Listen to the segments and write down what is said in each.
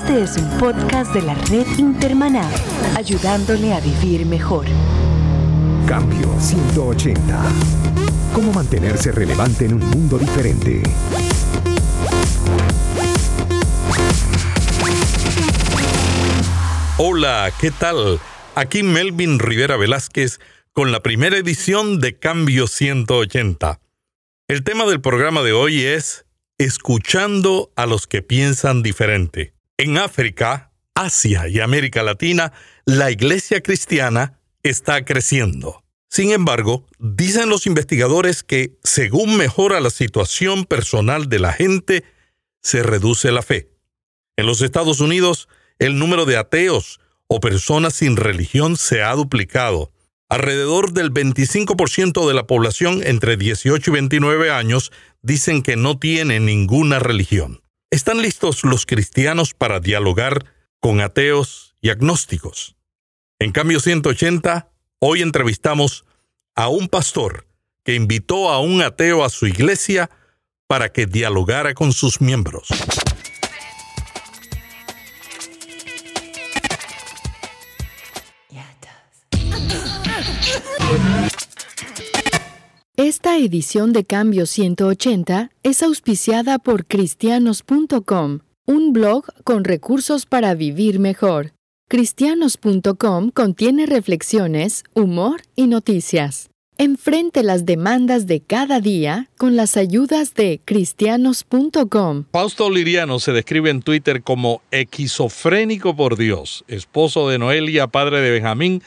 Este es un podcast de la red Intermaná, ayudándole a vivir mejor. Cambio 180. ¿Cómo mantenerse relevante en un mundo diferente? Hola, ¿qué tal? Aquí Melvin Rivera Velázquez con la primera edición de Cambio 180. El tema del programa de hoy es Escuchando a los que piensan diferente. En África, Asia y América Latina, la iglesia cristiana está creciendo. Sin embargo, dicen los investigadores que según mejora la situación personal de la gente, se reduce la fe. En los Estados Unidos, el número de ateos o personas sin religión se ha duplicado. Alrededor del 25% de la población entre 18 y 29 años dicen que no tiene ninguna religión. ¿Están listos los cristianos para dialogar con ateos y agnósticos? En cambio 180, hoy entrevistamos a un pastor que invitó a un ateo a su iglesia para que dialogara con sus miembros. Esta edición de Cambio 180 es auspiciada por cristianos.com, un blog con recursos para vivir mejor. Cristianos.com contiene reflexiones, humor y noticias. Enfrente las demandas de cada día con las ayudas de cristianos.com. Fausto Liriano se describe en Twitter como esquizofrénico por Dios, esposo de Noelia, padre de Benjamín,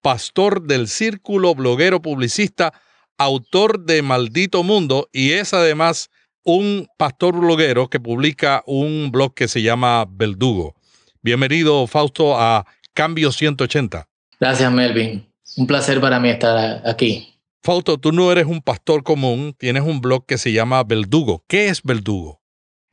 pastor del círculo, bloguero, publicista, autor de Maldito Mundo y es además un pastor bloguero que publica un blog que se llama Beldugo. Bienvenido, Fausto, a Cambio 180. Gracias, Melvin. Un placer para mí estar aquí. Fausto, tú no eres un pastor común, tienes un blog que se llama Beldugo. ¿Qué es Beldugo?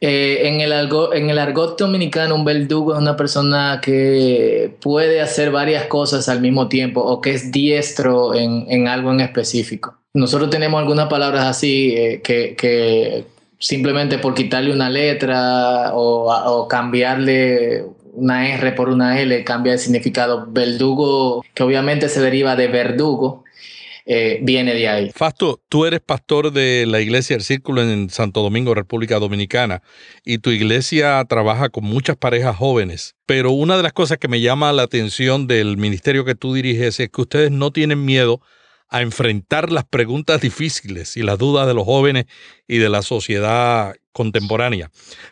Eh, en, el en el argot dominicano, un verdugo es una persona que puede hacer varias cosas al mismo tiempo o que es diestro en, en algo en específico. Nosotros tenemos algunas palabras así eh, que, que, simplemente por quitarle una letra o, cambiarle una R por una L cambia el significado. Verdugo, que obviamente se deriva de verdugo, eh, viene de ahí. Fasto, tú eres pastor de la iglesia del Círculo en Santo Domingo, República Dominicana, y tu iglesia trabaja con muchas parejas jóvenes. Pero una de las cosas que me llama la atención del ministerio que tú diriges es que ustedes no tienen miedo a enfrentar las preguntas difíciles y las dudas de los jóvenes y de la sociedad contemporánea.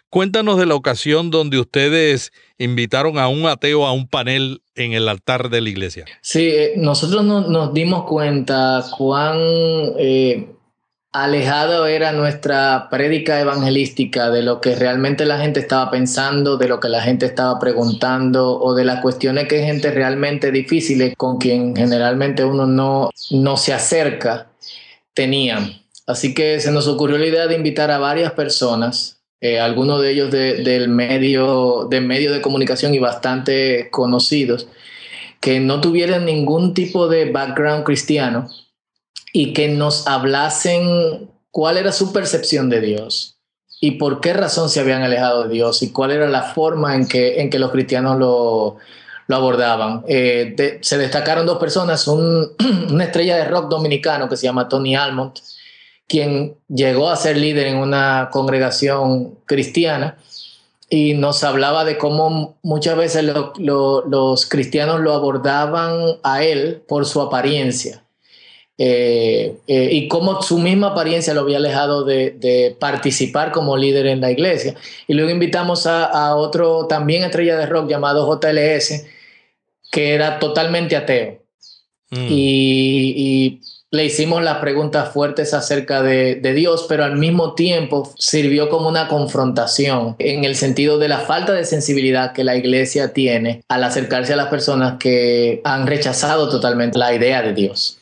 Cuéntanos de la ocasión donde ustedes invitaron a un ateo a un panel en el altar de la iglesia. Sí, eh, nosotros nos dimos cuenta cuán alejado era nuestra prédica evangelística de lo que realmente la gente estaba pensando, de lo que la gente estaba preguntando o de las cuestiones que gente realmente difíciles con quien generalmente uno no, no se acerca tenían. Así que se nos ocurrió la idea de invitar a varias personas, eh, algunos de ellos del medio, de medio de comunicación y bastante conocidos, que no tuvieran ningún tipo de background cristiano, y que nos hablasen cuál era su percepción de Dios y por qué razón se habían alejado de Dios y cuál era la forma en que, en que los cristianos lo, lo abordaban. Eh, se destacaron dos personas, una estrella de rock dominicano que se llama Tony Almond, quien llegó a ser líder en una congregación cristiana y nos hablaba de cómo muchas veces los cristianos lo abordaban a él por su apariencia eh, eh, y cómo su misma apariencia lo había alejado de, participar como líder en la iglesia. Y luego invitamos a, otro también estrella de rock llamado JLS, que era totalmente ateo. Mm. Y, le hicimos las preguntas fuertes acerca de, de, Dios, pero al mismo tiempo sirvió como una confrontación en el sentido de la falta de sensibilidad que la iglesia tiene al acercarse a las personas que han rechazado totalmente la idea de Dios.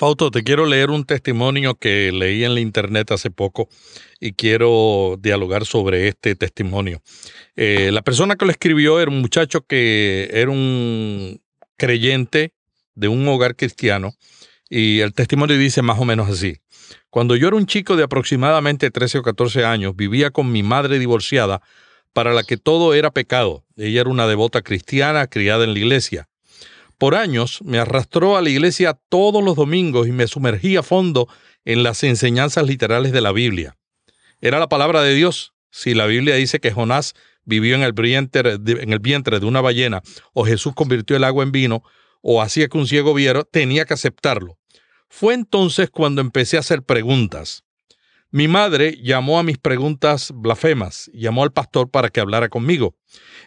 Fausto, te quiero leer un testimonio que leí en la internet hace poco y quiero dialogar sobre este testimonio. Eh, la persona que lo escribió era un muchacho que era un creyente de un hogar cristiano y el testimonio dice más o menos así. Cuando yo era un chico de aproximadamente 13 o 14 años, vivía con mi madre divorciada para la que todo era pecado. Ella era una devota cristiana criada en la iglesia. Por años me arrastró a la iglesia todos los domingos y me sumergí a fondo en las enseñanzas literales de la Biblia. Era la palabra de Dios. Si la Biblia dice que Jonás vivió en el, vientre, de una ballena, o Jesús convirtió el agua en vino, o hacía que un ciego viera, tenía que aceptarlo. Fue entonces cuando empecé a hacer preguntas. Mi madre llamó a mis preguntas blasfemas, llamó al pastor para que hablara conmigo.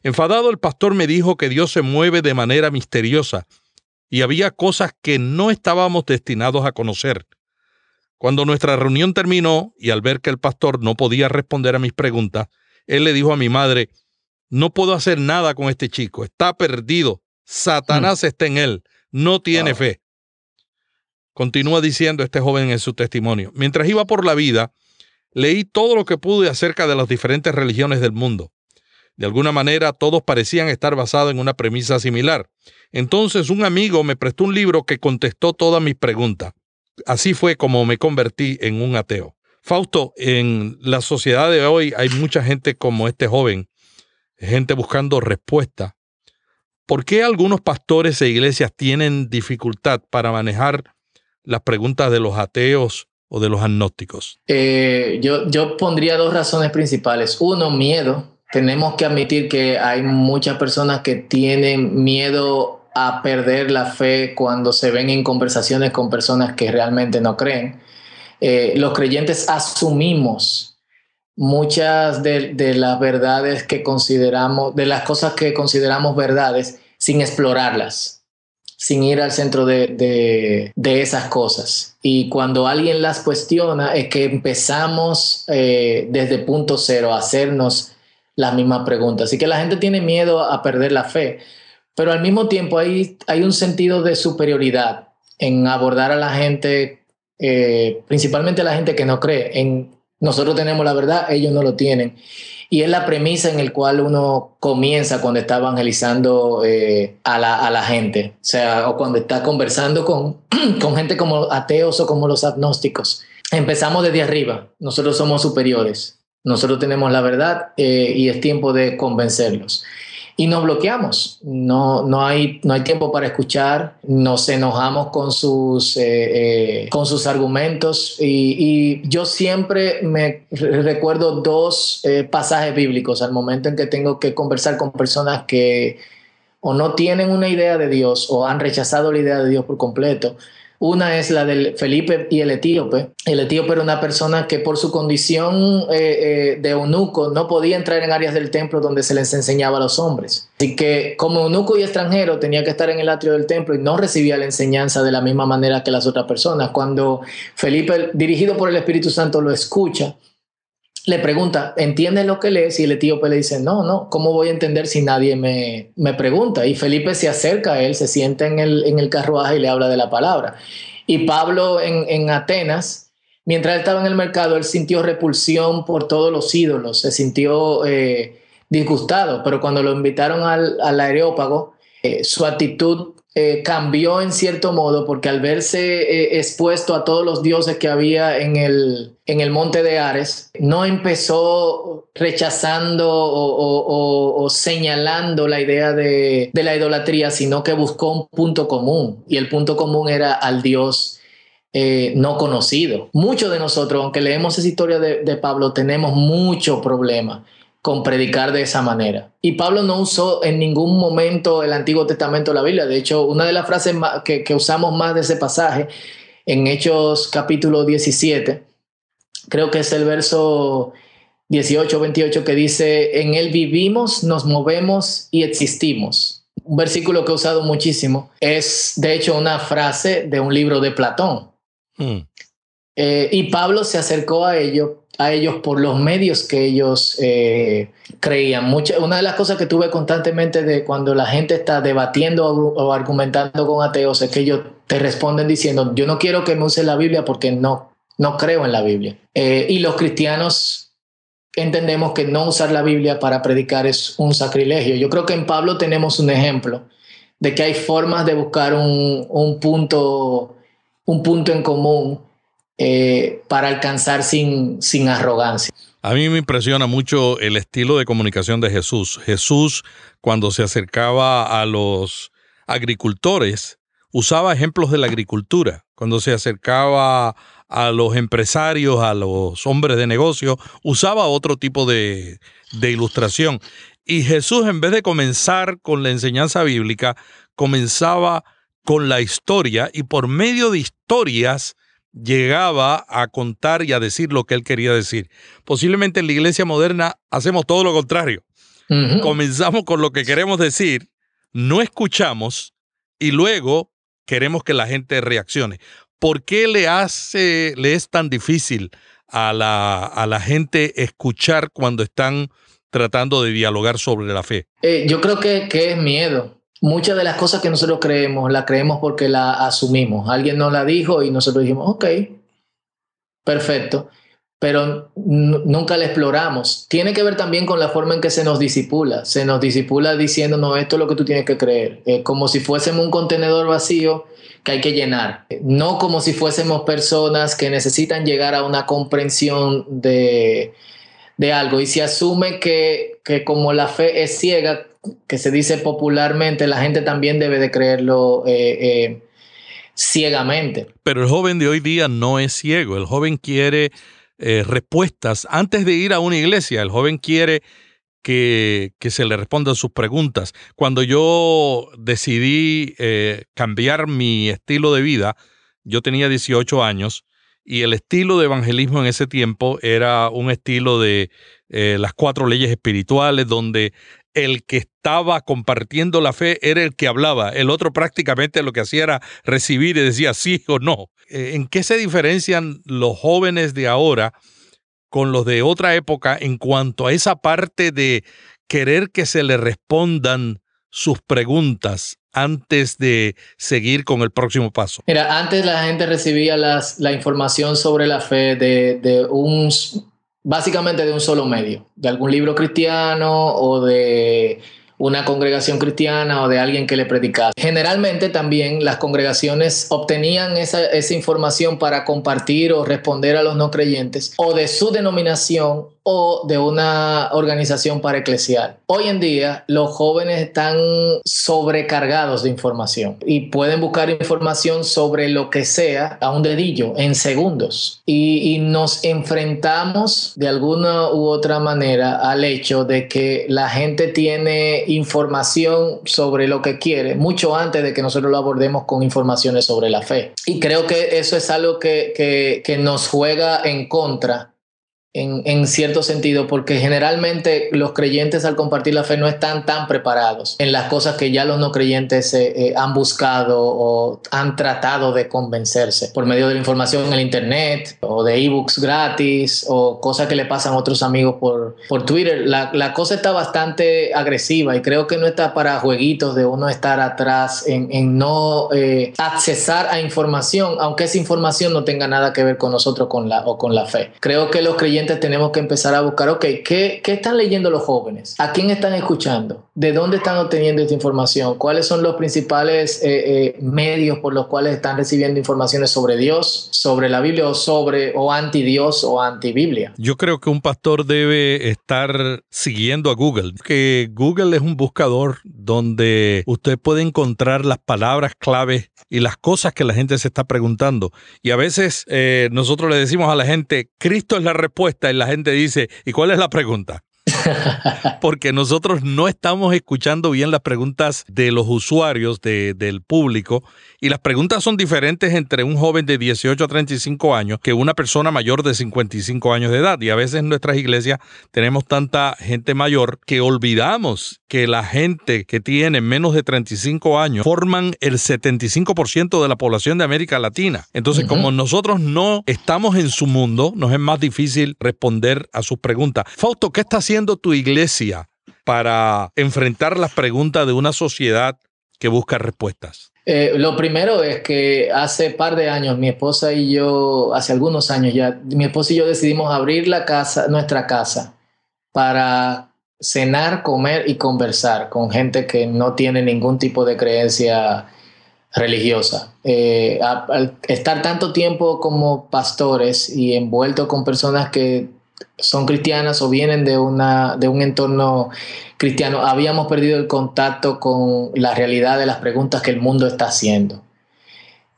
Enfadado el pastor me dijo que Dios se mueve de manera misteriosa y había cosas que no estábamos destinados a conocer. Cuando nuestra reunión terminó y al ver que el pastor no podía responder a mis preguntas, él le dijo a mi madre, no puedo hacer nada con este chico, está perdido, Satanás mm. está en él, no tiene fe. Continúa diciendo este joven en su testimonio. Mientras iba por la vida, leí todo lo que pude acerca de las diferentes religiones del mundo. De alguna manera, todos parecían estar basados en una premisa similar. Entonces, un amigo me prestó un libro que contestó todas mis preguntas. Así fue como me convertí en un ateo. Fausto, en la sociedad de hoy hay mucha gente como este joven, gente buscando respuesta. ¿Por qué algunos pastores e iglesias tienen dificultad para manejar las preguntas de los ateos o de los agnósticos? Eh, yo, yo pondría dos razones principales. Uno, miedo. Tenemos que admitir que hay muchas personas que tienen miedo a perder la fe cuando se ven en conversaciones con personas que realmente no creen. Eh, los creyentes asumimos muchas de, de, las verdades que consideramos, de las cosas que consideramos verdades, sin explorarlas sin ir al centro de, esas cosas. Y cuando alguien las cuestiona es que empezamos eh, desde punto cero a hacernos las mismas preguntas. Así que la gente tiene miedo a perder la fe, pero al mismo tiempo hay, hay un sentido de superioridad en abordar a la gente, eh, principalmente a la gente que no cree. En, nosotros tenemos la verdad, ellos no lo tienen. Y es la premisa en el cual uno comienza cuando está evangelizando eh, a, la, gente, o sea, o cuando está conversando con, con gente como ateos o como los agnósticos. Empezamos desde arriba, nosotros somos superiores, nosotros tenemos la verdad eh, y es tiempo de convencerlos y nos bloqueamos. No, no, hay, no hay tiempo para escuchar, nos enojamos con sus, eh, eh, con sus argumentos y, yo siempre me recuerdo dos eh, pasajes bíblicos al momento en que tengo que conversar con personas que o no tienen una idea de Dios o han rechazado la idea de Dios por completo una es la del Felipe y el etíope. El etíope era una persona que por su condición eh, eh, de eunuco no podía entrar en áreas del templo donde se les enseñaba a los hombres. Así que como eunuco y extranjero tenía que estar en el atrio del templo y no recibía la enseñanza de la misma manera que las otras personas. Cuando Felipe, dirigido por el Espíritu Santo, lo escucha, le pregunta, ¿entiendes lo que lees? Y el etíope le dice, no, no, ¿cómo voy a entender si nadie me, me pregunta? Y Felipe se acerca a él, se sienta en el, en el carruaje y le habla de la palabra. Y Pablo en, en Atenas, mientras él estaba en el mercado, él sintió repulsión por todos los ídolos, se sintió eh, disgustado, pero cuando lo invitaron al, al areópago, eh, su actitud eh, cambió en cierto modo porque al verse eh, expuesto a todos los dioses que había en el, en el monte de Ares, no empezó rechazando o, señalando la idea de, la idolatría, sino que buscó un punto común y el punto común era al dios. Eh, no conocido. Muchos de nosotros, aunque leemos esa historia de, de Pablo, tenemos mucho problema con predicar de esa manera. Y Pablo no usó en ningún momento el Antiguo Testamento de la Biblia. De hecho, una de las frases que, usamos más de ese pasaje en Hechos capítulo 17, creo que es el verso 18, 28 que dice, en él vivimos, nos movemos y existimos. Un versículo que he usado muchísimo. Es, de hecho, una frase de un libro de Platón. Hmm. Eh, y Pablo se acercó a ello a ellos por los medios que ellos eh, creían. Mucha, una de las cosas que tuve constantemente de cuando la gente está debatiendo o, argumentando con ateos es que ellos te responden diciendo, yo no quiero que me use la Biblia porque no, no creo en la Biblia. Eh, y los cristianos entendemos que no usar la Biblia para predicar es un sacrilegio. Yo creo que en Pablo tenemos un ejemplo de que hay formas de buscar un, un punto, un punto en común eh, para alcanzar sin, sin arrogancia. A mí me impresiona mucho el estilo de comunicación de Jesús. Jesús, cuando se acercaba a los agricultores, usaba ejemplos de la agricultura. Cuando se acercaba a los empresarios, a los hombres de negocio, usaba otro tipo de, de ilustración. Y Jesús, en vez de comenzar con la enseñanza bíblica, comenzaba con la historia y por medio de historias llegaba a contar y a decir lo que él quería decir. Posiblemente en la iglesia moderna hacemos todo lo contrario. Comenzamos con lo que queremos decir, no escuchamos y luego queremos que la gente reaccione. ¿Por qué le hace, le es tan difícil a la, a la gente escuchar cuando están tratando de dialogar sobre la fe? Eh, yo creo que, que, es miedo. Muchas de las cosas que nosotros creemos, las creemos porque la asumimos. Alguien nos la dijo y nosotros dijimos, ok, perfecto, pero nunca la exploramos. Tiene que ver también con la forma en que se nos disipula. Se nos disipula diciéndonos esto es lo que tú tienes que creer, como si fuésemos un contenedor vacío que hay que llenar, no como si fuésemos personas que necesitan llegar a una comprensión de, de algo y se asume que, que, como la fe es ciega, que se dice popularmente, la gente también debe de creerlo eh, eh, ciegamente. Pero el joven de hoy día no es ciego, el joven quiere eh, respuestas antes de ir a una iglesia, el joven quiere que, que, se le respondan sus preguntas. Cuando yo decidí cambiar mi estilo de vida, yo tenía 18 años, y el estilo de evangelismo en ese tiempo era un estilo de las cuatro leyes espirituales, donde el que estaba compartiendo la fe era el que hablaba, el otro prácticamente lo que hacía era recibir y decía sí o no. Eh, ¿En qué se diferencian los jóvenes de ahora con los de otra época en cuanto a esa parte de querer que se le respondan sus preguntas antes de seguir con el próximo paso? Mira, antes la gente recibía las, la información sobre la fe de, de un, básicamente de un solo medio, de algún libro cristiano o de una congregación cristiana o de alguien que le predicaba. Generalmente también las congregaciones obtenían esa, esa, información para compartir o responder a los no creyentes o de su denominación o de una organización para eclesial. Hoy en día los jóvenes están sobrecargados de información y pueden buscar información sobre lo que sea a un dedillo en segundos y, nos enfrentamos de alguna u otra manera al hecho de que la gente tiene información sobre lo que quiere mucho antes de que nosotros lo abordemos con informaciones sobre la fe. Y creo que eso es algo que, que nos juega en contra en, cierto sentido, porque generalmente los creyentes al compartir la fe no están tan preparados en las cosas que ya los no creyentes eh, eh, han buscado o han tratado de convencerse por medio de la información en el Internet o de ebooks gratis o cosas que le pasan a otros amigos por, por Twitter. La, la cosa está bastante agresiva y creo que no está para jueguitos de uno estar atrás en, en no eh, accesar a información, aunque esa información no tenga nada que ver con nosotros con la, o con la fe. Creo que los creyentes tenemos que empezar a buscar, ok, ¿qué, ¿qué, están leyendo los jóvenes? ¿A quién están escuchando? ¿De dónde están obteniendo esta información? ¿Cuáles son los principales eh, eh, medios por los cuales están recibiendo informaciones sobre Dios, sobre la Biblia o sobre o anti Dios o anti Biblia? Yo creo que un pastor debe estar siguiendo a Google, que Google es un buscador donde usted puede encontrar las palabras claves y las cosas que la gente se está preguntando. Y a veces eh, nosotros le decimos a la gente, Cristo es la respuesta y la gente dice, ¿y cuál es la pregunta? Porque nosotros no estamos escuchando bien las preguntas de los usuarios, del público, y las preguntas son diferentes entre un joven de 18 a 35 años que una persona mayor de 55 años de edad. Y a veces en nuestras iglesias tenemos tanta gente mayor que olvidamos que la gente que tiene menos de 35 años forman el 75% de la población de América Latina. Entonces, como nosotros no estamos en su mundo, nos es más difícil responder a sus preguntas. Fausto, ¿qué está tu iglesia para enfrentar las preguntas de una sociedad que busca respuestas? Eh, lo primero es que hace par de años mi esposa y yo, hace algunos años ya, mi esposa y yo decidimos abrir la casa, nuestra casa, para cenar, comer y conversar con gente que no tiene ningún tipo de creencia religiosa. Eh, al estar tanto tiempo como pastores y envuelto con personas que son cristianas o vienen de, una, de un entorno cristiano, habíamos perdido el contacto con la realidad de las preguntas que el mundo está haciendo.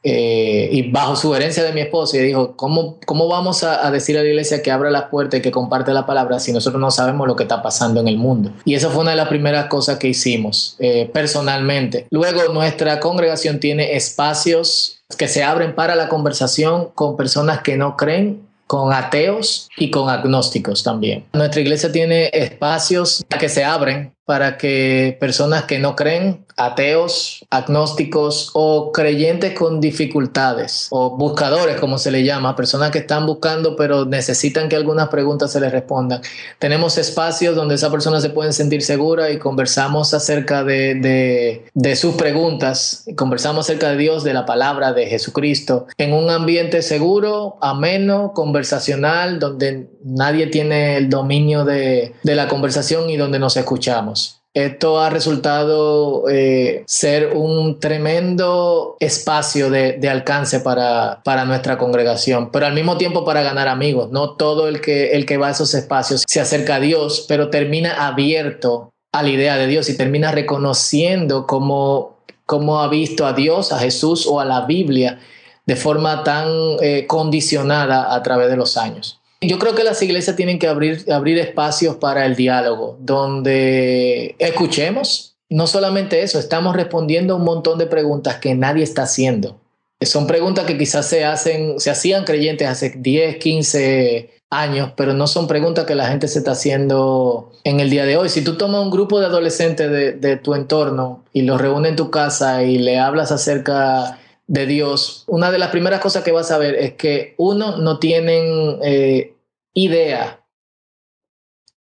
Eh, y bajo sugerencia de mi esposa, dijo, ¿cómo, cómo vamos a, decir a la iglesia que abra las puertas y que comparte la palabra si nosotros no sabemos lo que está pasando en el mundo? Y esa fue una de las primeras cosas que hicimos eh, personalmente. Luego, nuestra congregación tiene espacios que se abren para la conversación con personas que no creen con ateos y con agnósticos también. Nuestra iglesia tiene espacios que se abren para que personas que no creen, ateos, agnósticos o creyentes con dificultades o buscadores, como se le llama, personas que están buscando pero necesitan que algunas preguntas se les respondan. Tenemos espacios donde esas personas se pueden sentir seguras y conversamos acerca de, de sus preguntas, conversamos acerca de Dios, de la palabra de Jesucristo, en un ambiente seguro, ameno, conversacional, donde nadie tiene el dominio de, la conversación y donde nos escuchamos. Esto ha resultado eh, ser un tremendo espacio de, alcance para, para, nuestra congregación, pero al mismo tiempo para ganar amigos. No todo el que, el que va a esos espacios se acerca a Dios, pero termina abierto a la idea de Dios y termina reconociendo cómo, cómo ha visto a Dios, a Jesús o a la Biblia de forma tan eh, condicionada a través de los años. Yo creo que las iglesias tienen que abrir, abrir espacios para el diálogo, donde escuchemos. No solamente eso, estamos respondiendo a un montón de preguntas que nadie está haciendo. Son preguntas que quizás se hacen, se hacían creyentes hace 10, 15 años, pero no son preguntas que la gente se está haciendo en el día de hoy. Si tú tomas un grupo de adolescentes de, de tu entorno y los reúnes en tu casa y le hablas acerca de Dios, una de las primeras cosas que vas a ver es que uno no tienen eh, idea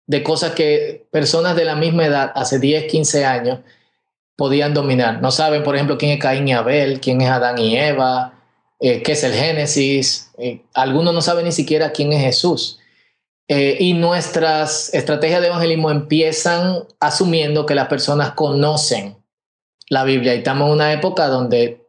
de cosas que personas de la misma edad, hace 10, 15 años, podían dominar. No saben, por ejemplo, quién es Caín y Abel, quién es Adán y Eva, eh, qué es el Génesis. Eh, algunos no saben ni siquiera quién es Jesús. y nuestras estrategias de evangelismo empiezan asumiendo que las personas conocen la Biblia. Y estamos en una época donde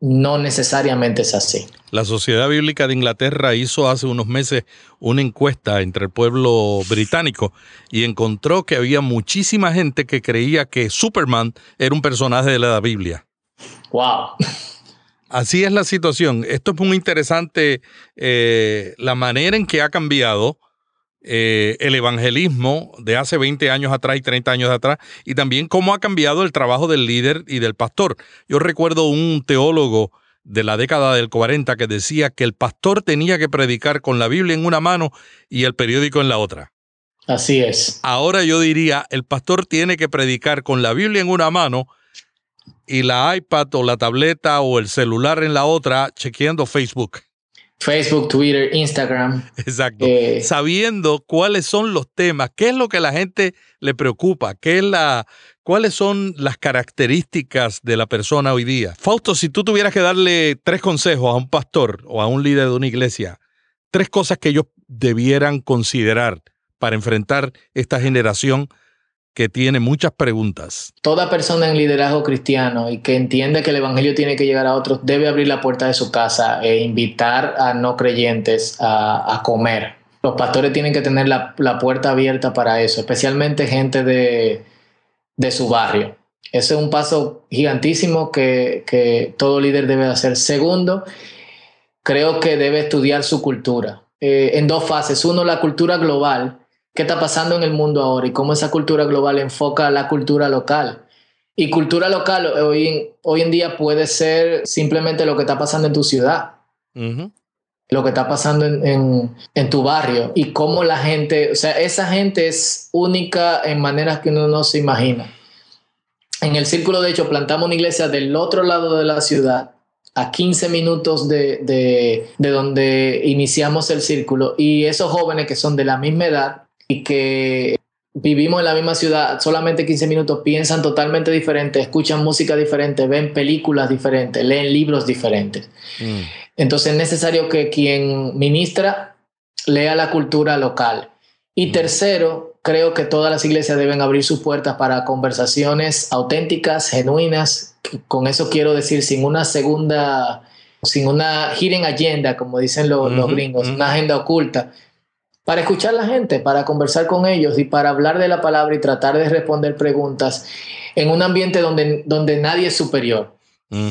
no necesariamente es así. La Sociedad Bíblica de Inglaterra hizo hace unos meses una encuesta entre el pueblo británico y encontró que había muchísima gente que creía que Superman era un personaje de la Biblia. ¡Wow! Así es la situación. Esto es muy interesante, eh, la manera en que ha cambiado eh, el evangelismo de hace 20 años atrás y 30 años atrás, y también cómo ha cambiado el trabajo del líder y del pastor. Yo recuerdo un teólogo de la década del 40 que decía que el pastor tenía que predicar con la Biblia en una mano y el periódico en la otra. Así es. Ahora yo diría, el pastor tiene que predicar con la Biblia en una mano y la iPad o la tableta o el celular en la otra chequeando Facebook. Facebook, Twitter, Instagram. Exacto. Eh, Sabiendo cuáles son los temas, qué es lo que la gente le preocupa, qué es la, cuáles son las características de la persona hoy día. Fausto, si tú tuvieras que darle tres consejos a un pastor o a un líder de una iglesia, tres cosas que ellos debieran considerar para enfrentar esta generación que tiene muchas preguntas. Toda persona en liderazgo cristiano y que entiende que el Evangelio tiene que llegar a otros debe abrir la puerta de su casa e invitar a no creyentes a, comer. Los pastores tienen que tener la, puerta abierta para eso, especialmente gente de, su barrio. Ese es un paso gigantísimo que, todo líder debe hacer. Segundo, creo que debe estudiar su cultura. Eh, en dos fases. Uno, la cultura global qué está pasando en el mundo ahora y cómo esa cultura global enfoca la cultura local. Y cultura local hoy, hoy en día puede ser simplemente lo que está pasando en tu ciudad, lo que está pasando en, en, tu barrio. Y cómo la gente, o sea, esa gente es única en maneras que uno no se imagina. En el círculo, de hecho, plantamos una iglesia del otro lado de la ciudad, a 15 minutos de, de, de donde iniciamos el círculo, y esos jóvenes que son de la misma edad, y que vivimos en la misma ciudad, solamente 15 minutos, piensan totalmente diferente, escuchan música diferente, ven películas diferentes, leen libros diferentes. Mm. Entonces es necesario que quien ministra lea la cultura local. Y mm. tercero, creo que todas las iglesias deben abrir sus puertas para conversaciones auténticas, genuinas. Con eso quiero decir, sin una segunda, sin una hidden agenda, como dicen los, gringos, una agenda oculta, para escuchar a la gente, para conversar con ellos y para hablar de la palabra y tratar de responder preguntas en un ambiente donde, donde nadie es superior.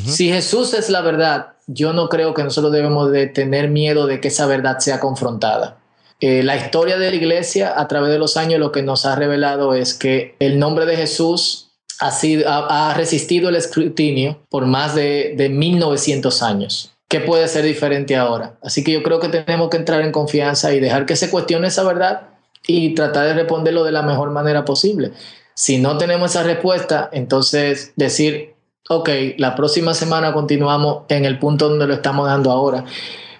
Si Jesús es la verdad, yo no creo que nosotros debemos de tener miedo de que esa verdad sea confrontada. Eh, la historia de la iglesia a través de los años lo que nos ha revelado es que el nombre de Jesús ha, sido, ha, resistido el escrutinio por más de, de 1900 años. ¿Qué puede ser diferente ahora? Así que yo creo que tenemos que entrar en confianza y dejar que se cuestione esa verdad y tratar de responderlo de la mejor manera posible. Si no tenemos esa respuesta, entonces decir, ok, la próxima semana continuamos en el punto donde lo estamos dando ahora,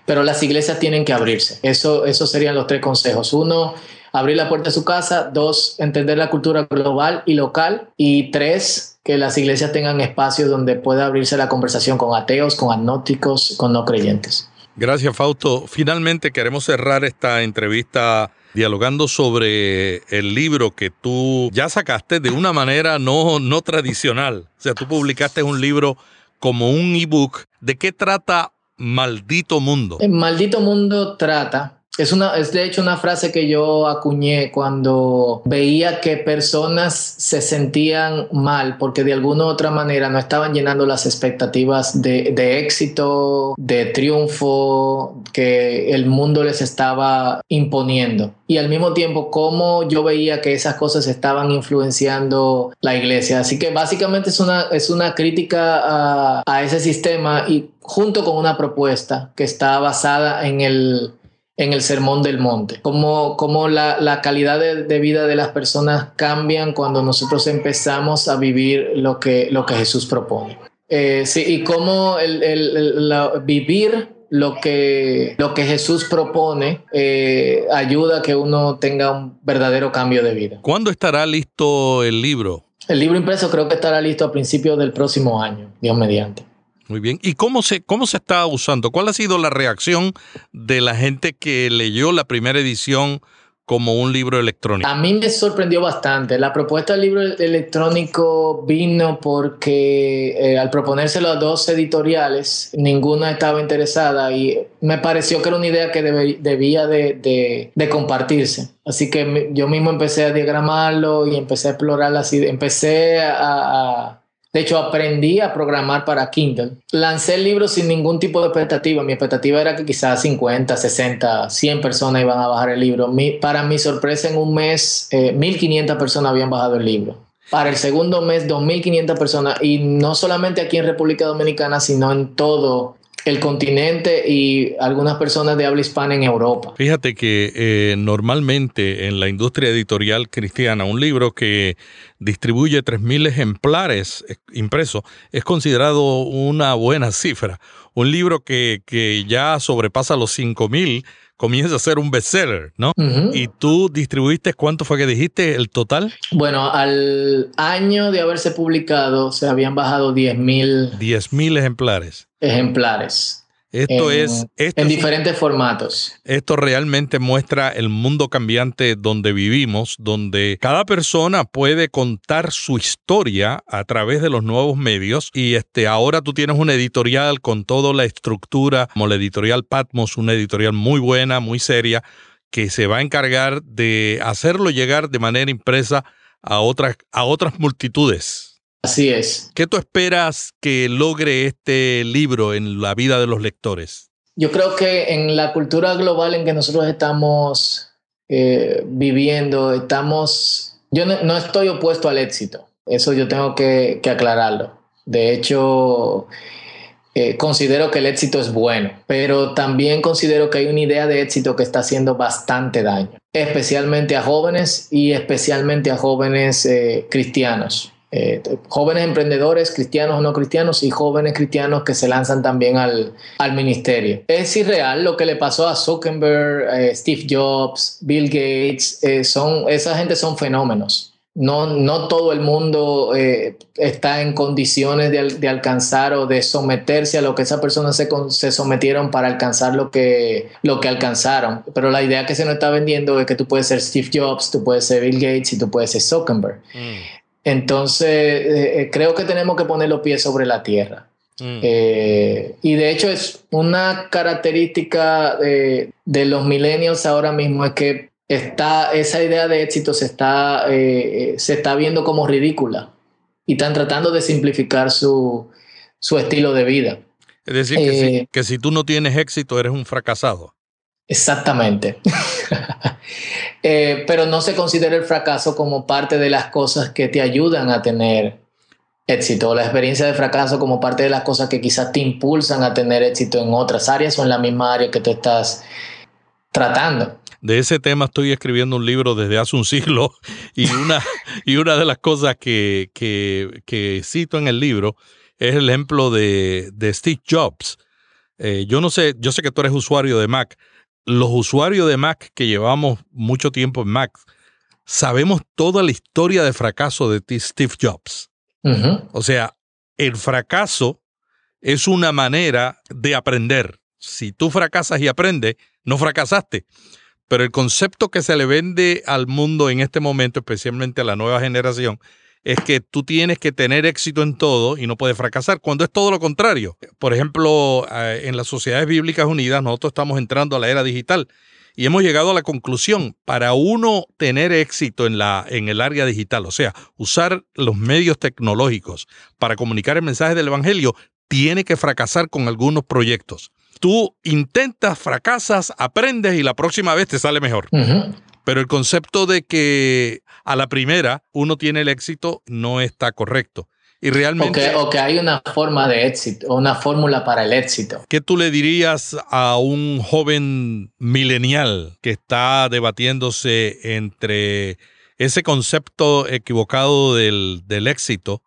pero las iglesias tienen que abrirse. Eso, esos serían los tres consejos. Uno, abrir la puerta de su casa. Dos, entender la cultura global y local. Y tres, que las iglesias tengan espacios donde pueda abrirse la conversación con ateos, con agnósticos, con no creyentes. Gracias, Fausto. Finalmente queremos cerrar esta entrevista dialogando sobre el libro que tú ya sacaste de una manera no, no tradicional. O sea, tú publicaste un libro como un ebook. ¿De qué trata Maldito Mundo? Maldito Mundo trata es, una, es de hecho una frase que yo acuñé cuando veía que personas se sentían mal porque de alguna u otra manera no estaban llenando las expectativas de, de éxito, de triunfo que el mundo les estaba imponiendo. Y al mismo tiempo, cómo yo veía que esas cosas estaban influenciando la iglesia. Así que básicamente es una, es una crítica a, a ese sistema y junto con una propuesta que está basada en el en el Sermón del Monte, cómo, cómo la, la, calidad de, vida de las personas cambian cuando nosotros empezamos a vivir lo que, lo que Jesús propone. Eh, sí, y cómo el, el, vivir lo que, lo que Jesús propone eh, ayuda a que uno tenga un verdadero cambio de vida. ¿Cuándo estará listo el libro? El libro impreso creo que estará listo a principios del próximo año, Dios mediante. Muy bien. ¿Y cómo se, cómo se está usando? ¿Cuál ha sido la reacción de la gente que leyó la primera edición como un libro electrónico? A mí me sorprendió bastante. La propuesta del libro electrónico vino porque eh, al proponérselo a dos editoriales, ninguna estaba interesada y me pareció que era una idea que debía de, de, compartirse. Así que yo mismo empecé a diagramarlo y empecé a explorar las ideas, empecé a de hecho, aprendí a programar para Kindle. Lancé el libro sin ningún tipo de expectativa. Mi expectativa era que quizás 50, 60, 100 personas iban a bajar el libro. para mi sorpresa, en un mes, 1.500 eh, personas habían bajado el libro. Para el segundo mes, 2.500 personas. Y no solamente aquí en República Dominicana, sino en todo el continente y algunas personas de habla hispana en Europa. Fíjate que eh, normalmente en la industria editorial cristiana un libro que distribuye 3.000 ejemplares eh, impresos es considerado una buena cifra. Un libro que, que ya sobrepasa los 5.000 comienza a ser un bestseller, ¿no? Y tú distribuiste, ¿cuánto fue que dijiste el total? Bueno, al año de haberse publicado se habían bajado 10.000. 10.000 ejemplares. Ejemplares. Esto es. en diferentes formatos. Esto realmente muestra el mundo cambiante donde vivimos, donde cada persona puede contar su historia a través de los nuevos medios. Y este, ahora tú tienes una editorial con toda la estructura, como la editorial Patmos, una editorial muy buena, muy seria, que se va a encargar de hacerlo llegar de manera impresa a otras, a otras multitudes. Así es. ¿Qué tú esperas que logre este libro en la vida de los lectores? Yo creo que en la cultura global en que nosotros estamos eh, viviendo, estamos, yo no, estoy opuesto al éxito, eso yo tengo que, aclararlo. De hecho, eh, considero que el éxito es bueno, pero también considero que hay una idea de éxito que está haciendo bastante daño, especialmente a jóvenes y especialmente a jóvenes eh, cristianos. Eh, jóvenes emprendedores, cristianos o no cristianos, y jóvenes cristianos que se lanzan también al, al ministerio. Es irreal lo que le pasó a Zuckerberg, eh, Steve Jobs, Bill Gates, eh, son, esa gente son fenómenos. No, no todo el mundo está en condiciones de, de, alcanzar o de someterse a lo que esas personas se, se, sometieron para alcanzar lo que, lo que alcanzaron. Pero la idea que se nos está vendiendo es que tú puedes ser Steve Jobs, tú puedes ser Bill Gates y tú puedes ser Zuckerberg. Mm. Entonces, eh, eh, creo que tenemos que poner los pies sobre la tierra. Mm. Eh, y de hecho es una característica de, los millennials ahora mismo es que está, esa idea de éxito se está, eh, se está viendo como ridícula y están tratando de simplificar su, su estilo de vida. Es decir, que, si, que si tú no tienes éxito eres un fracasado. Exactamente. pero no se considera el fracaso como parte de las cosas que te ayudan a tener éxito, la experiencia de fracaso como parte de las cosas que quizás te impulsan a tener éxito en otras áreas o en la misma área que tú estás tratando. De ese tema estoy escribiendo un libro desde hace un siglo y una, y una de las cosas que, que, cito en el libro es el ejemplo de, Steve Jobs. Eh, yo no sé, yo sé que tú eres usuario de Mac. Los usuarios de Mac que llevamos mucho tiempo en Mac, sabemos toda la historia de fracaso de Steve Jobs. O sea, el fracaso es una manera de aprender. Si tú fracasas y aprendes, no fracasaste. Pero el concepto que se le vende al mundo en este momento, especialmente a la nueva generación, es que tú tienes que tener éxito en todo y no puedes fracasar, cuando es todo lo contrario. Por ejemplo, eh, en las sociedades bíblicas unidas, nosotros estamos entrando a la era digital y hemos llegado a la conclusión, para uno tener éxito en, la, en el área digital, o sea, usar los medios tecnológicos para comunicar el mensaje del Evangelio, tiene que fracasar con algunos proyectos. Tú intentas, fracasas, aprendes y la próxima vez te sale mejor. Pero el concepto de que a la primera uno tiene el éxito no está correcto. Y realmente... O que, hay una forma de éxito, una fórmula para el éxito. ¿Qué tú le dirías a un joven milenial que está debatiéndose entre ese concepto equivocado del, éxito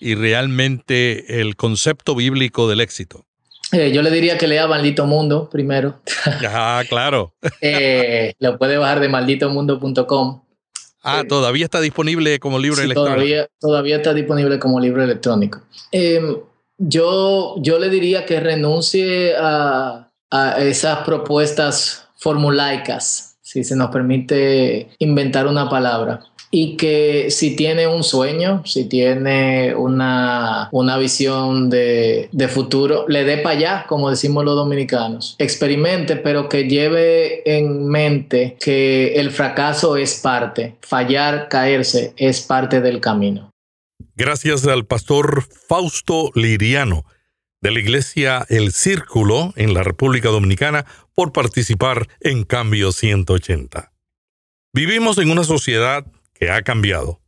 y realmente el concepto bíblico del éxito? Eh, yo le diría que lea Maldito Mundo primero. Ah, claro. Eh, lo puede bajar de malditomundo.com. Ah, todavía está disponible como libro electrónico. Todavía, todavía está disponible como libro electrónico. Em, yo, yo le diría que renuncie a, a esas propuestas formulaicas, si se nos permite inventar una palabra y que si tiene un sueño, si tiene una, visión de, futuro, le dé para allá, como decimos los dominicanos. Experimente, pero que lleve en mente que el fracaso es parte, fallar, caerse es parte del camino. Gracias al pastor Fausto Liriano de la Iglesia El Círculo en la República Dominicana por participar en Cambio 180. Vivimos en una sociedad que ha cambiado.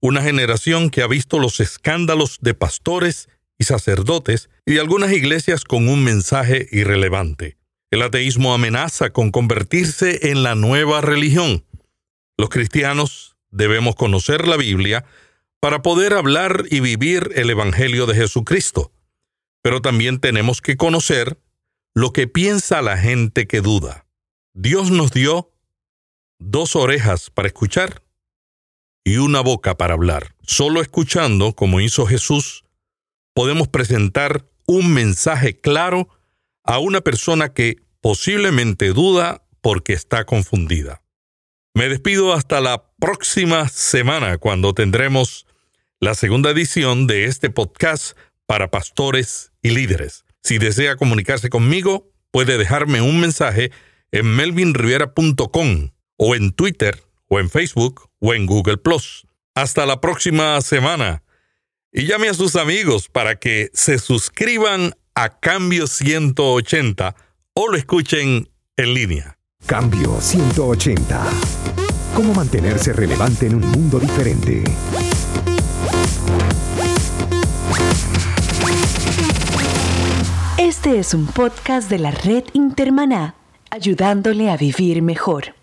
Una generación que ha visto los escándalos de pastores y sacerdotes y de algunas iglesias con un mensaje irrelevante. El ateísmo amenaza con convertirse en la nueva religión. Los cristianos debemos conocer la Biblia para poder hablar y vivir el Evangelio de Jesucristo. Pero también tenemos que conocer lo que piensa la gente que duda. Dios nos dio dos orejas para escuchar y una boca para hablar. Solo escuchando, como hizo Jesús, podemos presentar un mensaje claro a una persona que posiblemente duda porque está confundida. Me despido hasta la próxima semana cuando tendremos la segunda edición de este podcast para pastores y líderes. Si desea comunicarse conmigo, puede dejarme un mensaje en melvinriviera.com o en Twitter o en Facebook o en Google ⁇ Hasta la próxima semana. Y llame a sus amigos para que se suscriban a Cambio 180 o lo escuchen en línea. Cambio 180. ¿Cómo mantenerse relevante en un mundo diferente? Este es un podcast de la red Intermaná, ayudándole a vivir mejor.